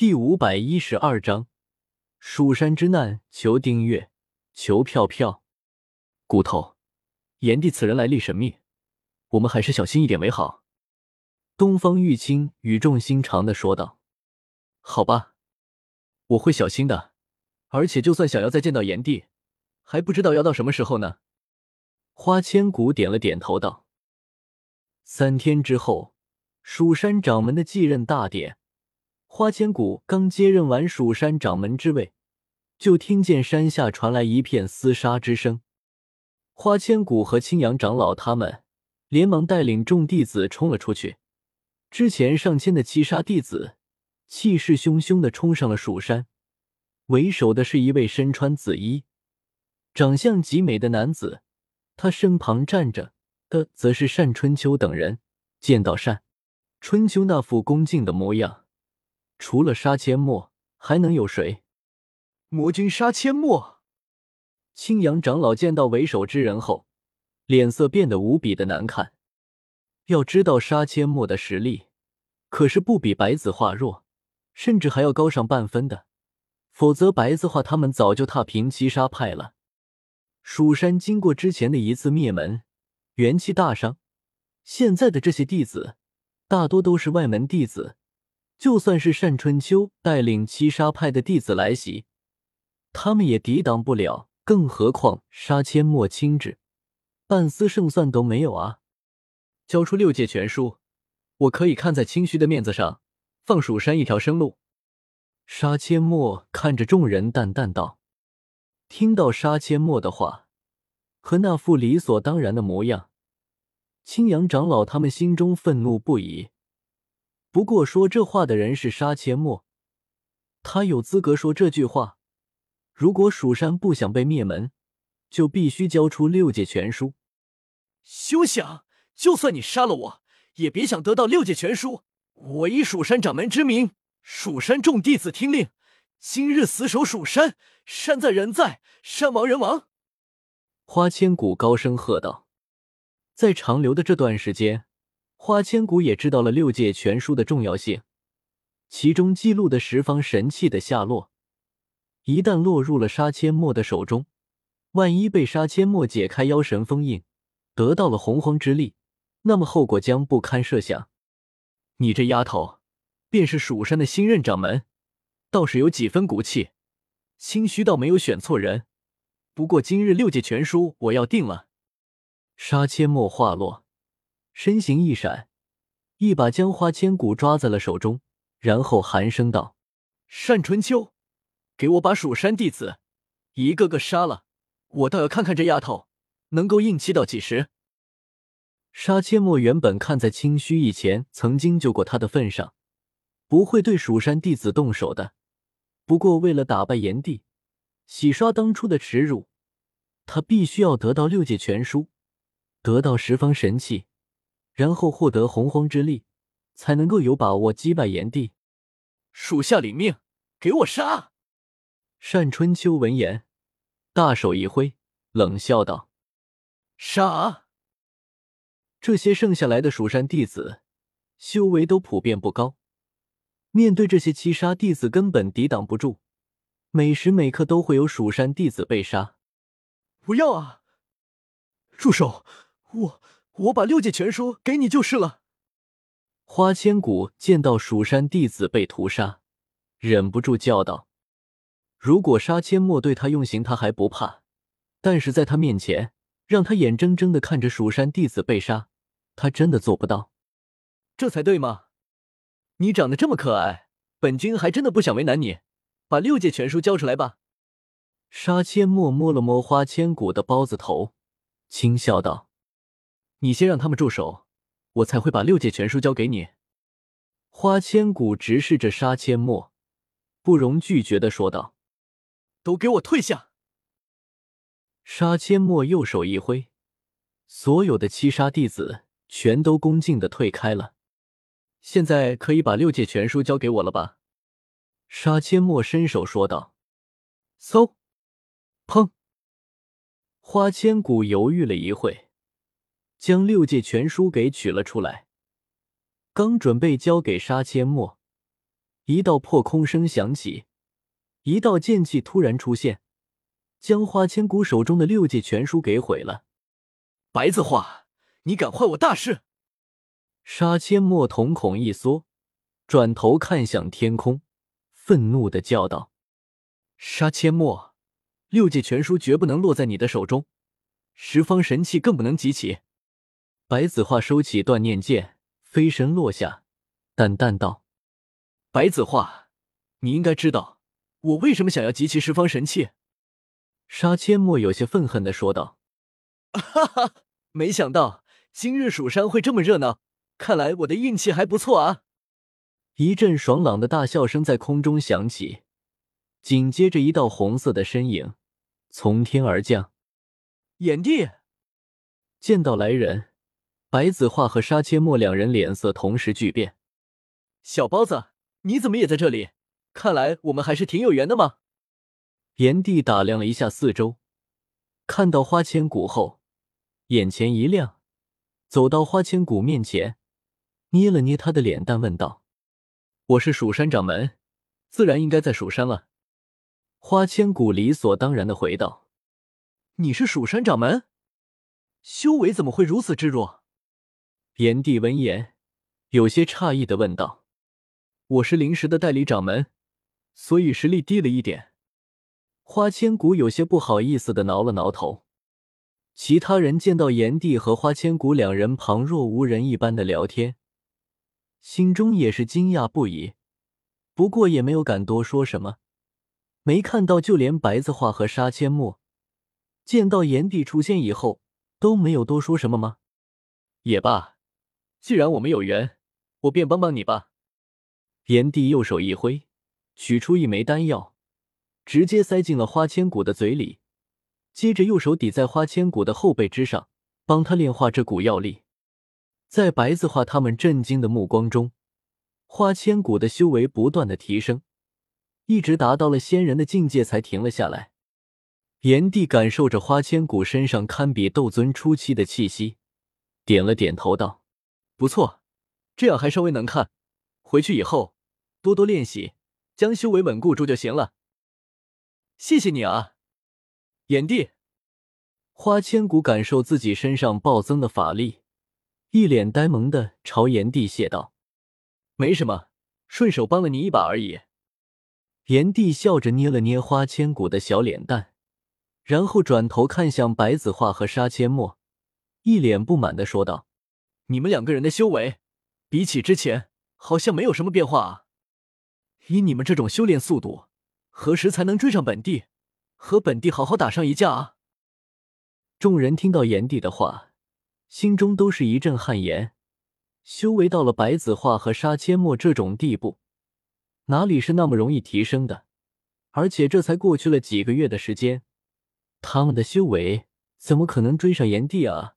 第五百一十二章，蜀山之难。求订阅，求票票。骨头，炎帝此人来历神秘，我们还是小心一点为好。东方玉清语重心长的说道：“好吧，我会小心的。而且，就算想要再见到炎帝，还不知道要到什么时候呢。”花千骨点了点头道：“三天之后，蜀山掌门的继任大典。”花千骨刚接任完蜀山掌门之位，就听见山下传来一片厮杀之声。花千骨和青阳长老他们连忙带领众弟子冲了出去。之前上千的七杀弟子气势汹汹的冲上了蜀山，为首的是一位身穿紫衣、长相极美的男子，他身旁站着的则是单春秋等人。见到单春秋那副恭敬的模样。除了杀阡陌，还能有谁？魔君杀阡陌。青阳长老见到为首之人后，脸色变得无比的难看。要知道，杀阡陌的实力可是不比白子画弱，甚至还要高上半分的。否则，白子画他们早就踏平七杀派了。蜀山经过之前的一次灭门，元气大伤，现在的这些弟子大多都是外门弟子。就算是单春秋带领七杀派的弟子来袭，他们也抵挡不了。更何况杀阡陌亲至，半丝胜算都没有啊！交出六界全书，我可以看在清虚的面子上，放蜀山一条生路。杀阡陌看着众人，淡淡道：“听到杀阡陌的话和那副理所当然的模样，青阳长老他们心中愤怒不已。”不过说这话的人是杀阡陌，他有资格说这句话。如果蜀山不想被灭门，就必须交出六界全书。休想！就算你杀了我，也别想得到六界全书。我以蜀山掌门之名，蜀山众弟子听令，今日死守蜀山，山在人在，山亡人亡。花千骨高声喝道：“在长留的这段时间。”花千骨也知道了六界全书的重要性，其中记录的十方神器的下落，一旦落入了杀阡陌的手中，万一被杀阡陌解开妖神封印，得到了洪荒之力，那么后果将不堪设想。你这丫头，便是蜀山的新任掌门，倒是有几分骨气，心虚倒没有选错人。不过今日六界全书我要定了。杀阡陌话落。身形一闪，一把将花千骨抓在了手中，然后寒声道：“单春秋，给我把蜀山弟子一个个杀了！我倒要看看这丫头能够硬气到几时。”杀阡陌原本看在清虚以前曾经救过他的份上，不会对蜀山弟子动手的。不过为了打败炎帝，洗刷当初的耻辱，他必须要得到六界全书，得到十方神器。然后获得洪荒之力，才能够有把握击败炎帝。属下领命，给我杀！单春秋闻言，大手一挥，冷笑道：“杀！”这些剩下来的蜀山弟子，修为都普遍不高，面对这些七杀弟子，根本抵挡不住，每时每刻都会有蜀山弟子被杀。不要啊！住手！我。我把六界全书给你就是了。花千骨见到蜀山弟子被屠杀，忍不住叫道：“如果杀阡陌对他用刑，他还不怕；但是在他面前，让他眼睁睁的看着蜀山弟子被杀，他真的做不到。这才对嘛！你长得这么可爱，本君还真的不想为难你。把六界全书交出来吧。”杀阡陌摸了摸花千骨的包子头，轻笑道。你先让他们住手，我才会把六界全书交给你。花千骨直视着杀阡陌，不容拒绝的说道：“都给我退下！”杀阡陌右手一挥，所有的七杀弟子全都恭敬的退开了。现在可以把六界全书交给我了吧？杀阡陌伸手说道。嗖，砰！花千骨犹豫了一会。将六界全书给取了出来，刚准备交给杀阡陌，一道破空声响起，一道剑气突然出现，将花千骨手中的六界全书给毁了。白子画，你敢坏我大事！杀阡陌瞳孔一缩，转头看向天空，愤怒的叫道：“杀阡陌，六界全书绝不能落在你的手中，十方神器更不能集齐。”白子画收起断念剑，飞身落下，淡淡道：“白子画，你应该知道我为什么想要集齐十方神器。”杀阡陌有些愤恨的说道：“哈哈，没想到今日蜀山会这么热闹，看来我的运气还不错啊！”一阵爽朗的大笑声在空中响起，紧接着一道红色的身影从天而降。炎帝见到来人。白子画和杀阡陌两人脸色同时巨变。小包子，你怎么也在这里？看来我们还是挺有缘的嘛。炎帝打量了一下四周，看到花千骨后，眼前一亮，走到花千骨面前，捏了捏他的脸蛋，问道：“我是蜀山掌门，自然应该在蜀山了。”花千骨理所当然的回道：“你是蜀山掌门？修为怎么会如此之弱？”炎帝闻言，有些诧异的问道：“我是灵石的代理掌门，所以实力低了一点。”花千骨有些不好意思的挠了挠头。其他人见到炎帝和花千骨两人旁若无人一般的聊天，心中也是惊讶不已，不过也没有敢多说什么。没看到，就连白子画和杀阡陌见到炎帝出现以后，都没有多说什么吗？也罢。既然我们有缘，我便帮帮你吧。炎帝右手一挥，取出一枚丹药，直接塞进了花千骨的嘴里，接着右手抵在花千骨的后背之上，帮他炼化这股药力。在白子画他们震惊的目光中，花千骨的修为不断的提升，一直达到了仙人的境界才停了下来。炎帝感受着花千骨身上堪比斗尊初期的气息，点了点头道。不错，这样还稍微能看。回去以后多多练习，将修为稳固住就行了。谢谢你啊，炎帝。花千骨感受自己身上暴增的法力，一脸呆萌的朝炎帝谢道：“没什么，顺手帮了你一把而已。”炎帝笑着捏了捏花千骨的小脸蛋，然后转头看向白子画和杀阡陌，一脸不满的说道。你们两个人的修为，比起之前好像没有什么变化啊！以你们这种修炼速度，何时才能追上本帝，和本帝好好打上一架啊？众人听到炎帝的话，心中都是一阵汗颜。修为到了白子画和杀阡陌这种地步，哪里是那么容易提升的？而且这才过去了几个月的时间，他们的修为怎么可能追上炎帝啊？